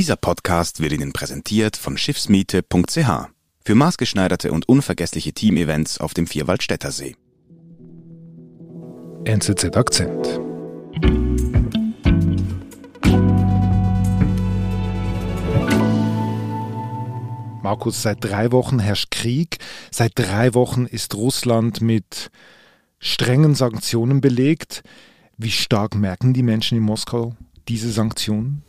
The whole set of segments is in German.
Dieser Podcast wird Ihnen präsentiert von Schiffsmiete.ch für maßgeschneiderte und unvergessliche Teamevents auf dem Vierwaldstätter See. NZZ Akzent. Markus, seit drei Wochen herrscht Krieg. Seit drei Wochen ist Russland mit strengen Sanktionen belegt. Wie stark merken die Menschen in Moskau diese Sanktionen?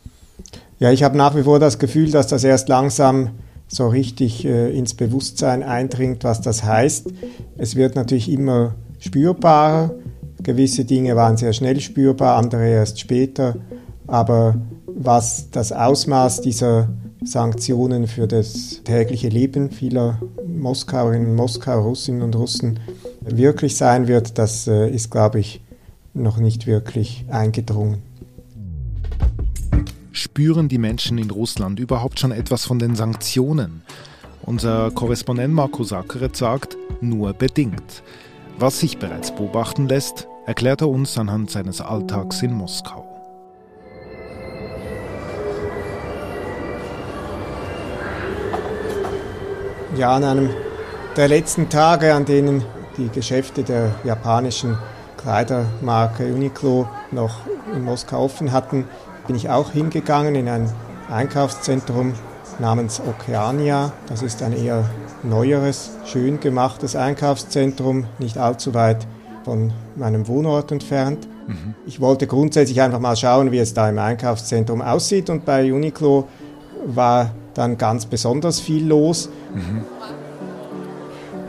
Ja, ich habe nach wie vor das Gefühl, dass das erst langsam so richtig äh, ins Bewusstsein eindringt, was das heißt. Es wird natürlich immer spürbarer. Gewisse Dinge waren sehr schnell spürbar, andere erst später. Aber was das Ausmaß dieser Sanktionen für das tägliche Leben vieler Moskauerinnen und Moskauer, Russinnen und Russen wirklich sein wird, das äh, ist, glaube ich, noch nicht wirklich eingedrungen. Spüren die Menschen in Russland überhaupt schon etwas von den Sanktionen? Unser Korrespondent Marco Sackeret sagt, nur bedingt. Was sich bereits beobachten lässt, erklärt er uns anhand seines Alltags in Moskau. Ja, an einem der letzten Tage, an denen die Geschäfte der japanischen Kleidermarke Uniqlo noch in Moskau offen hatten, bin ich auch hingegangen in ein Einkaufszentrum namens Okeania. Das ist ein eher neueres, schön gemachtes Einkaufszentrum, nicht allzu weit von meinem Wohnort entfernt. Mhm. Ich wollte grundsätzlich einfach mal schauen, wie es da im Einkaufszentrum aussieht und bei Uniqlo war dann ganz besonders viel los. Mhm.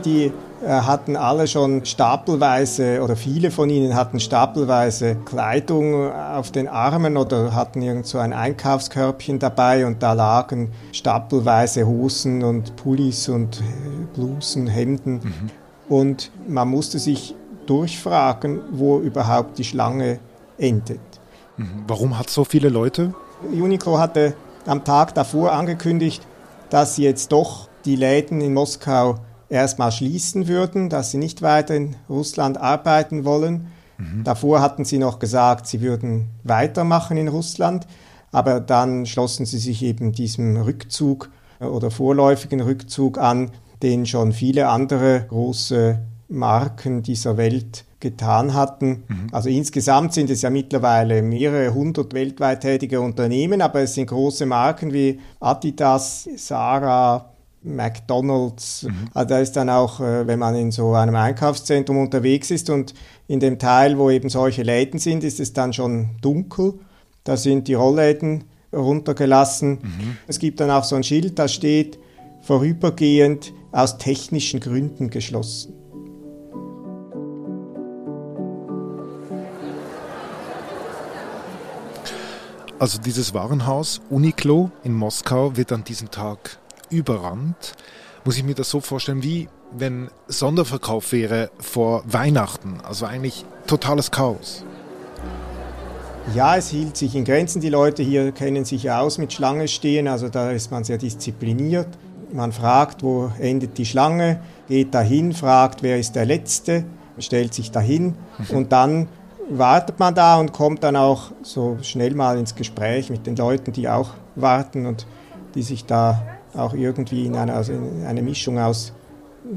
Die hatten alle schon stapelweise oder viele von ihnen hatten stapelweise Kleidung auf den Armen oder hatten irgend so ein Einkaufskörbchen dabei und da lagen stapelweise Hosen und Pullis und äh, Blusen, Hemden. Mhm. Und man musste sich durchfragen, wo überhaupt die Schlange endet. Mhm. Warum hat es so viele Leute? Uniqlo hatte am Tag davor angekündigt, dass sie jetzt doch die Läden in Moskau erstmal schließen würden, dass sie nicht weiter in Russland arbeiten wollen. Mhm. Davor hatten sie noch gesagt, sie würden weitermachen in Russland, aber dann schlossen sie sich eben diesem Rückzug äh, oder vorläufigen Rückzug an, den schon viele andere große Marken dieser Welt getan hatten. Mhm. Also insgesamt sind es ja mittlerweile mehrere hundert weltweit tätige Unternehmen, aber es sind große Marken wie Adidas, Sarah, McDonald's. Mhm. Also da ist dann auch, äh, wenn man in so einem Einkaufszentrum unterwegs ist und in dem Teil, wo eben solche Läden sind, ist es dann schon dunkel. Da sind die Rollläden runtergelassen. Mhm. Es gibt dann auch so ein Schild, da steht vorübergehend aus technischen Gründen geschlossen. Also dieses Warenhaus Uniqlo in Moskau wird an diesem Tag überrannt. Muss ich mir das so vorstellen, wie wenn Sonderverkauf wäre vor Weihnachten, also eigentlich totales Chaos. Ja, es hielt sich in Grenzen. Die Leute hier kennen sich aus mit Schlange stehen, also da ist man sehr diszipliniert. Man fragt, wo endet die Schlange, geht dahin, fragt, wer ist der Letzte, stellt sich dahin mhm. und dann wartet man da und kommt dann auch so schnell mal ins Gespräch mit den Leuten, die auch warten und die sich da auch irgendwie in eine, also in eine Mischung aus,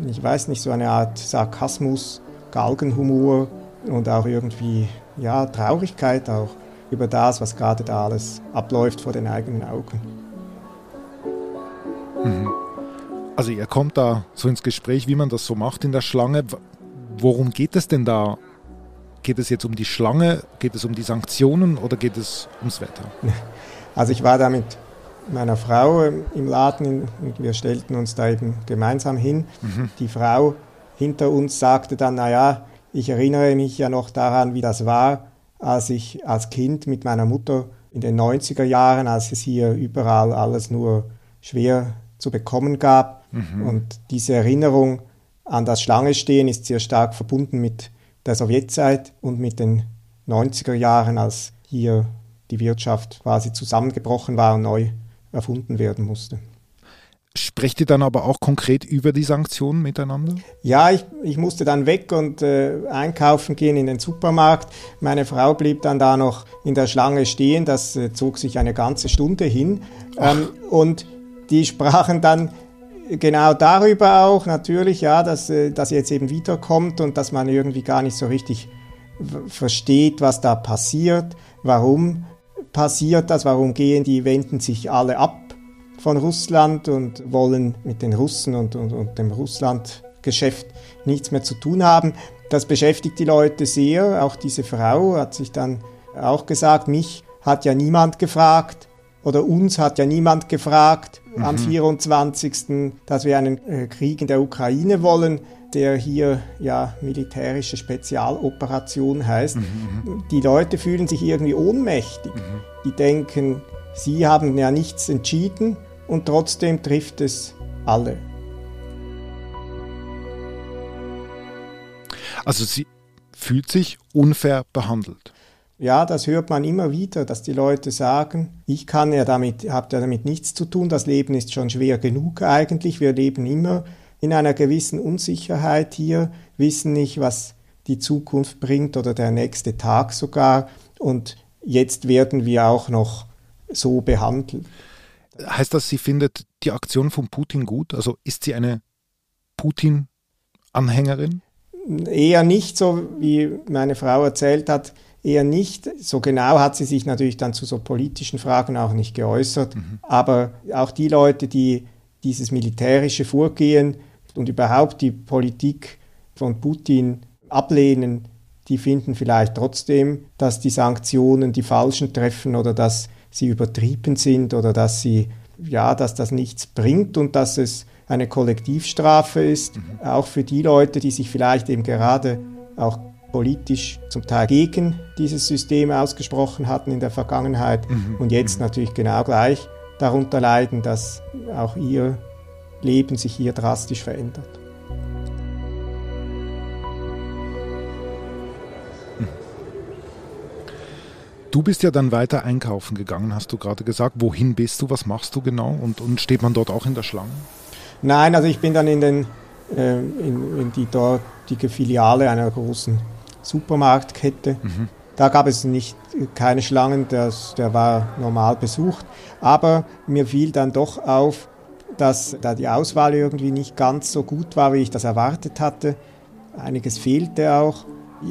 ich weiß nicht, so eine Art Sarkasmus, Galgenhumor und auch irgendwie, ja, Traurigkeit auch über das, was gerade da alles abläuft vor den eigenen Augen. Mhm. Also ihr kommt da so ins Gespräch, wie man das so macht in der Schlange. Worum geht es denn da Geht es jetzt um die Schlange, geht es um die Sanktionen oder geht es ums Wetter? Also ich war da mit meiner Frau im Laden und wir stellten uns da eben gemeinsam hin. Mhm. Die Frau hinter uns sagte dann, naja, ich erinnere mich ja noch daran, wie das war, als ich als Kind mit meiner Mutter in den 90er Jahren, als es hier überall alles nur schwer zu bekommen gab. Mhm. Und diese Erinnerung an das Schlangestehen ist sehr stark verbunden mit der Sowjetzeit und mit den 90er Jahren, als hier die Wirtschaft quasi zusammengebrochen war und neu erfunden werden musste. Sprecht ihr dann aber auch konkret über die Sanktionen miteinander? Ja, ich, ich musste dann weg und äh, einkaufen gehen in den Supermarkt. Meine Frau blieb dann da noch in der Schlange stehen. Das äh, zog sich eine ganze Stunde hin. Ähm, und die sprachen dann genau darüber auch natürlich, ja, dass äh, das jetzt eben wiederkommt und dass man irgendwie gar nicht so richtig versteht, was da passiert, warum passiert das, warum gehen die, wenden sich alle ab von Russland und wollen mit den Russen und, und, und dem Russlandgeschäft nichts mehr zu tun haben. Das beschäftigt die Leute sehr. Auch diese Frau hat sich dann auch gesagt, mich hat ja niemand gefragt oder uns hat ja niemand gefragt mhm. am 24., dass wir einen äh, Krieg in der Ukraine wollen, der hier ja militärische Spezialoperation heißt. Mhm. mhm. Die Leute fühlen sich irgendwie ohnmächtig. Mhm. Die denken, sie haben ja nichts entschieden und trotzdem trifft es alle. Also sie fühlt sich unfair behandelt. Ja, das hört man immer wieder, dass die Leute sagen, ich kann ja damit, habe ja damit nichts zu tun, das Leben ist schon schwer genug eigentlich, wir leben immer in einer gewissen Unsicherheit hier, wissen nicht, was die Zukunft bringt oder der nächste Tag sogar und jetzt werden wir auch noch so behandelt. Heißt das, sie findet die Aktion von Putin gut? Also ist sie eine Putin-Anhängerin? Eher nicht, so wie meine Frau erzählt hat, eher nicht. So genau hat sie sich natürlich dann zu so politischen Fragen auch nicht geäußert. Mhm. Aber auch die Leute, die dieses militärische Vorgehen und überhaupt die Politik von Putin ablehnen, die finden vielleicht trotzdem, dass die Sanktionen die Falschen treffen oder dass sie übertrieben sind oder dass sie ja, dass das nichts bringt und dass es eine Kollektivstrafe ist, mhm. auch für die Leute, die sich vielleicht eben gerade auch politisch zum Teil gegen dieses System ausgesprochen hatten in der Vergangenheit mhm. und jetzt mhm. natürlich genau gleich darunter leiden, dass auch ihr Leben sich hier drastisch verändert. Du bist ja dann weiter einkaufen gegangen, hast du gerade gesagt. Wohin bist du? Was machst du genau? Und, und steht man dort auch in der Schlange? Nein, also ich bin dann in, den, äh, in, in die dortige Filiale einer großen Supermarktkette. Mhm. Da gab es nicht keine Schlangen, das, der war normal besucht. Aber mir fiel dann doch auf, dass da die Auswahl irgendwie nicht ganz so gut war, wie ich das erwartet hatte. Einiges fehlte auch.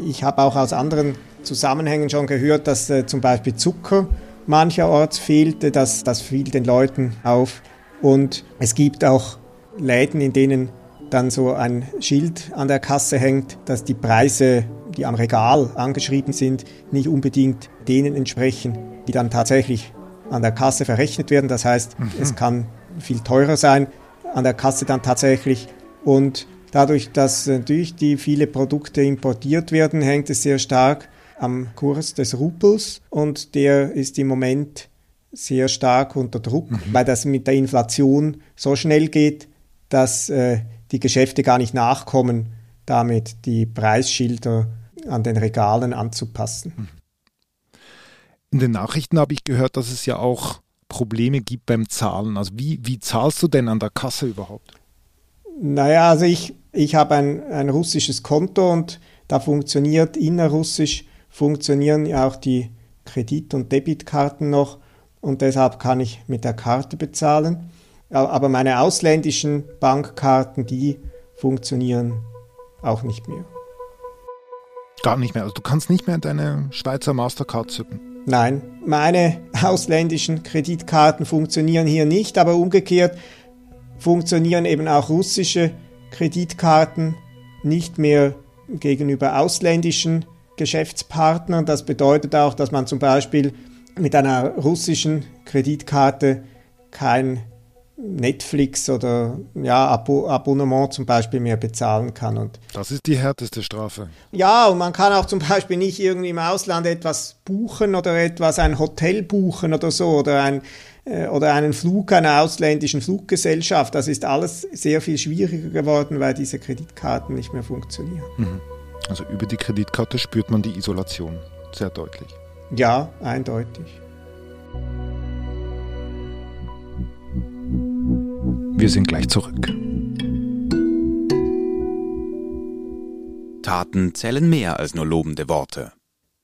Ich habe auch aus anderen Zusammenhängen schon gehört, dass äh, zum Beispiel Zucker mancherorts fehlte. Das, das fiel den Leuten auf. Und es gibt auch Läden, in denen dann so ein Schild an der Kasse hängt, dass die Preise, die am Regal angeschrieben sind, nicht unbedingt denen entsprechen, die dann tatsächlich an der Kasse verrechnet werden. Das heißt, mhm. es kann viel teurer sein an der Kasse dann tatsächlich. Und dadurch, dass natürlich die viele Produkte importiert werden, hängt es sehr stark am Kurs des Rubels und der ist im Moment sehr stark unter Druck, mhm. weil das mit der Inflation so schnell geht, dass äh, die Geschäfte gar nicht nachkommen, damit die Preisschilder an den Regalen anzupassen. Mhm. In den Nachrichten habe ich gehört, dass es ja auch Probleme gibt beim Zahlen. Also wie, wie zahlst du denn an der Kasse überhaupt? Naja, also ich, ich habe ein, ein russisches Konto und da funktioniert innerrussisch funktionieren ja auch die Kredit- und Debitkarten noch und deshalb kann ich mit der Karte bezahlen. Aber meine ausländischen Bankkarten, die funktionieren auch nicht mehr. Gar nicht mehr. Also du kannst nicht mehr deine Schweizer Mastercard zücken. Nein, meine ausländischen Kreditkarten funktionieren hier nicht, aber umgekehrt funktionieren eben auch russische Kreditkarten nicht mehr gegenüber ausländischen Geschäftspartnern. Das bedeutet auch, dass man zum Beispiel mit einer russischen Kreditkarte kein Netflix oder ja, Abo Abonnement zum Beispiel mehr bezahlen kann. Und das ist die härteste Strafe. Ja, und man kann auch zum Beispiel nicht irgendwie im Ausland etwas buchen oder etwas, ein Hotel buchen oder so oder, ein, äh, oder einen Flug einer ausländischen Fluggesellschaft. Das ist alles sehr viel schwieriger geworden, weil diese Kreditkarten nicht mehr funktionieren. Mhm. Also über die Kreditkarte spürt man die Isolation sehr deutlich. Ja, eindeutig. Wir sind gleich zurück. Taten zählen mehr als nur lobende Worte.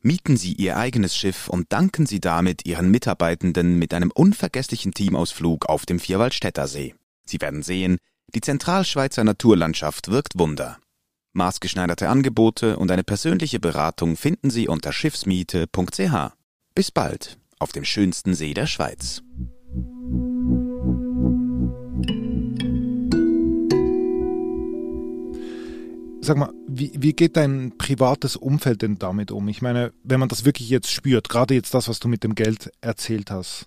Mieten Sie Ihr eigenes Schiff und danken Sie damit Ihren Mitarbeitenden mit einem unvergesslichen Teamausflug auf dem Vierwaldstätter See. Sie werden sehen, die Zentralschweizer Naturlandschaft wirkt Wunder. Maßgeschneiderte Angebote und eine persönliche Beratung finden Sie unter schiffsmiete.ch. Bis bald auf dem schönsten See der Schweiz. Sag mal, wie, wie geht dein privates Umfeld denn damit um? Ich meine, wenn man das wirklich jetzt spürt, gerade jetzt das, was du mit dem Geld erzählt hast.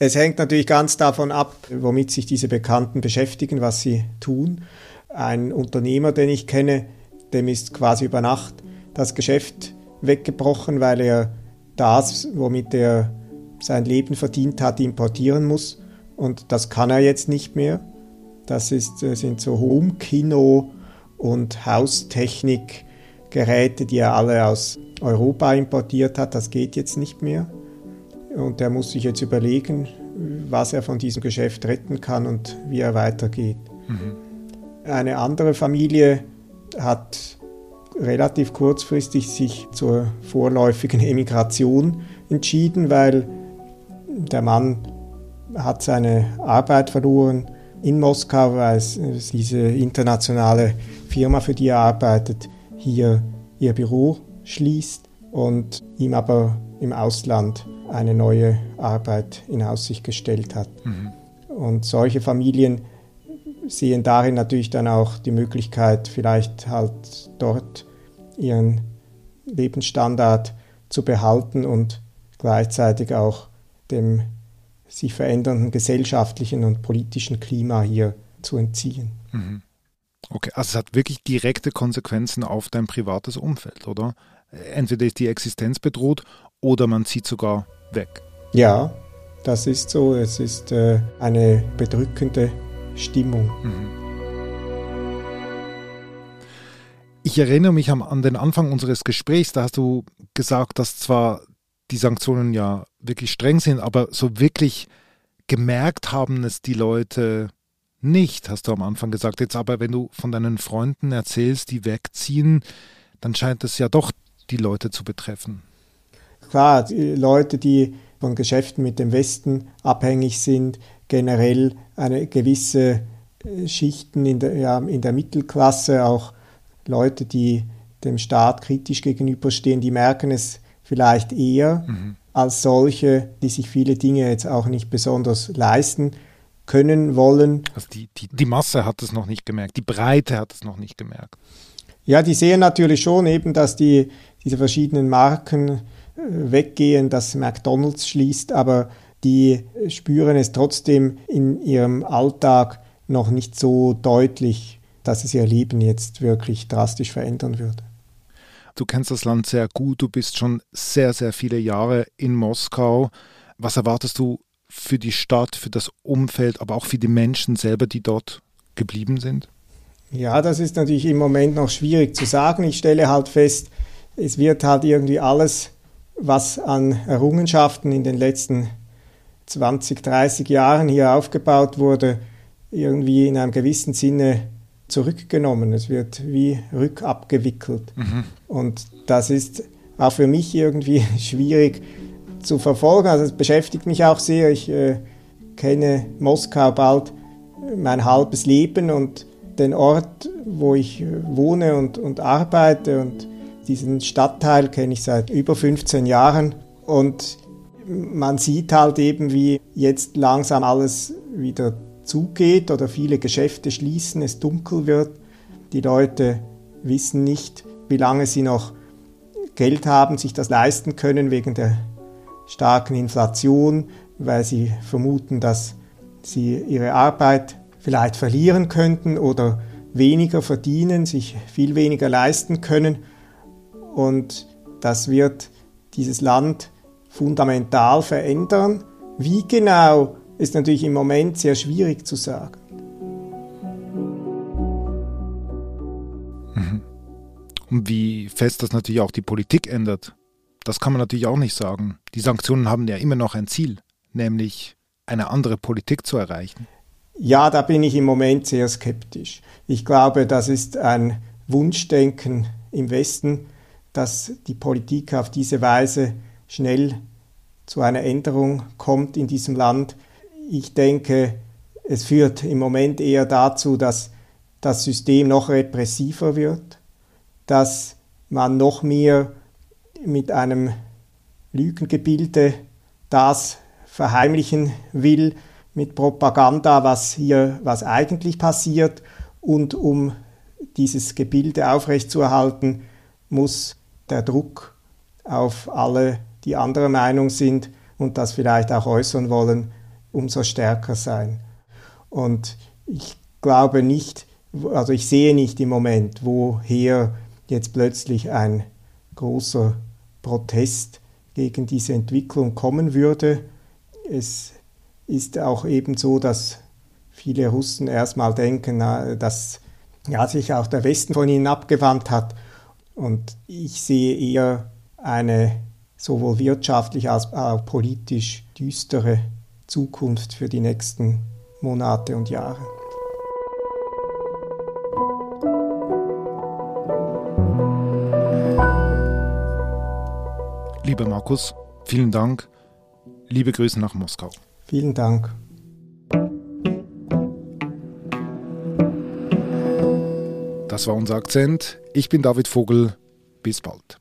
Es hängt natürlich ganz davon ab, womit sich diese Bekannten beschäftigen, was sie tun. Ein Unternehmer, den ich kenne, dem ist quasi über Nacht das Geschäft weggebrochen, weil er das, womit er sein Leben verdient hat, importieren muss. Und das kann er jetzt nicht mehr. Das ist, äh, sind so Home-Kino- und Haustechnikgeräte, die er alle aus Europa importiert hat, das geht jetzt nicht mehr. Und er muss sich jetzt überlegen, was er von diesem Geschäft retten kann und wie er weitergeht. Mhm. Eine andere Familie hat relativ kurzfristig sich zur vorläufigen Emigration entschieden, weil der Mann hat seine Arbeit verloren in Moskau, weil es diese internationale Firma, für die er arbeitet, hier ihr Büro schließt und ihm aber im Ausland eine neue Arbeit in Aussicht gestellt hat. Mhm. Und solche Familien sehen darin natürlich dann auch die Möglichkeit, vielleicht halt dort ihren Lebensstandard zu behalten und gleichzeitig auch dem sich verändernden gesellschaftlichen und politischen Klima hier zu entziehen. Mhm. Okay, also es hat wirklich direkte Konsequenzen auf dein privates Umfeld, oder? Entweder ist die Existenz bedroht oder man zieht sogar weg. Ja, das ist so. Es ist äh, eine bedrückende Stimmung. Mhm. Ich erinnere mich an den Anfang unseres Gesprächs, da hast du gesagt, dass zwar die Sanktionen ja wirklich streng sind, aber so wirklich gemerkt haben es die Leute nicht, hast du am Anfang gesagt. Jetzt aber, wenn du von deinen Freunden erzählst, die wegziehen, dann scheint es ja doch die Leute zu betreffen. Klar, die Leute, die von Geschäften mit dem Westen abhängig sind, generell eine gewisse äh, Schichten in der, ja, in der Mittelklasse, auch Leute, die dem Staat kritisch gegenüberstehen, die merken es vielleicht eher mhm. Als solche, die sich viele Dinge jetzt auch nicht besonders leisten können wollen. Also die, die, die Masse hat es noch nicht gemerkt, die Breite hat es noch nicht gemerkt. Ja, die sehen natürlich schon eben, dass die, diese verschiedenen Marken äh, weggehen, dass McDonald's schließt, aber die spüren es trotzdem in ihrem Alltag noch nicht so deutlich, dass es ihr Leben jetzt wirklich drastisch verändern würde. Du kennst das Land sehr gut, du bist schon sehr, sehr viele Jahre in Moskau. Was erwartest du für die Stadt, für das Umfeld, aber auch für die Menschen selber, die dort geblieben sind? Ja, das ist natürlich im Moment noch schwierig zu sagen. Ich stelle halt fest, es wird halt irgendwie alles, was an Errungenschaften in den letzten 20, 30 Jahren hier aufgebaut wurde, irgendwie in einem gewissen Sinne zurückgenommen. Es wird wie rückabgewickelt. Mhm. Und das ist auch für mich irgendwie schwierig zu verfolgen. Also es beschäftigt mich auch sehr. Ich äh, kenne Moskau bald mein halbes Leben und den Ort, wo ich äh, wohne und, und arbeite und diesen Stadtteil kenne ich seit über 15 Jahren und man sieht halt eben, wie jetzt langsam alles wieder zugeht oder viele Geschäfte schließen, es dunkel wird. Die Leute wissen nicht, wie lange sie noch Geld haben, sich das leisten können wegen der starken Inflation, weil sie vermuten, dass sie ihre Arbeit vielleicht verlieren könnten oder weniger verdienen, sich viel weniger leisten können. Und das wird dieses Land fundamental verändern. Wie genau ist natürlich im Moment sehr schwierig zu sagen. Mhm. Und wie fest das natürlich auch die Politik ändert. Das kann man natürlich auch nicht sagen. Die Sanktionen haben ja immer noch ein Ziel, nämlich eine andere Politik zu erreichen. Ja, da bin ich im Moment sehr skeptisch. Ich glaube, das ist ein Wunschdenken im Westen, dass die Politik auf diese Weise schnell zu einer Änderung kommt in diesem Land. Ich denke, es führt im Moment eher dazu, dass das System noch repressiver wird, dass man noch mehr mit einem Lügengebilde das verheimlichen will, mit Propaganda, was hier, was eigentlich passiert. Und um dieses Gebilde aufrechtzuerhalten, muss der Druck auf alle, die anderer Meinung sind und das vielleicht auch äußern wollen, umso stärker sein. Und ich glaube nicht, also ich sehe nicht im Moment, woher jetzt plötzlich ein großer Protest gegen diese Entwicklung kommen würde. Es ist auch eben so, dass viele Russen erstmal denken, dass ja, sich auch der Westen von ihnen abgewandt hat. Und ich sehe eher eine sowohl wirtschaftlich als auch politisch düstere Zukunft für die nächsten Monate und Jahre. Lieber Markus, vielen Dank. Liebe Grüße nach Moskau. Vielen Dank. Das war unser Akzent. Ich bin David Vogel. Bis bald.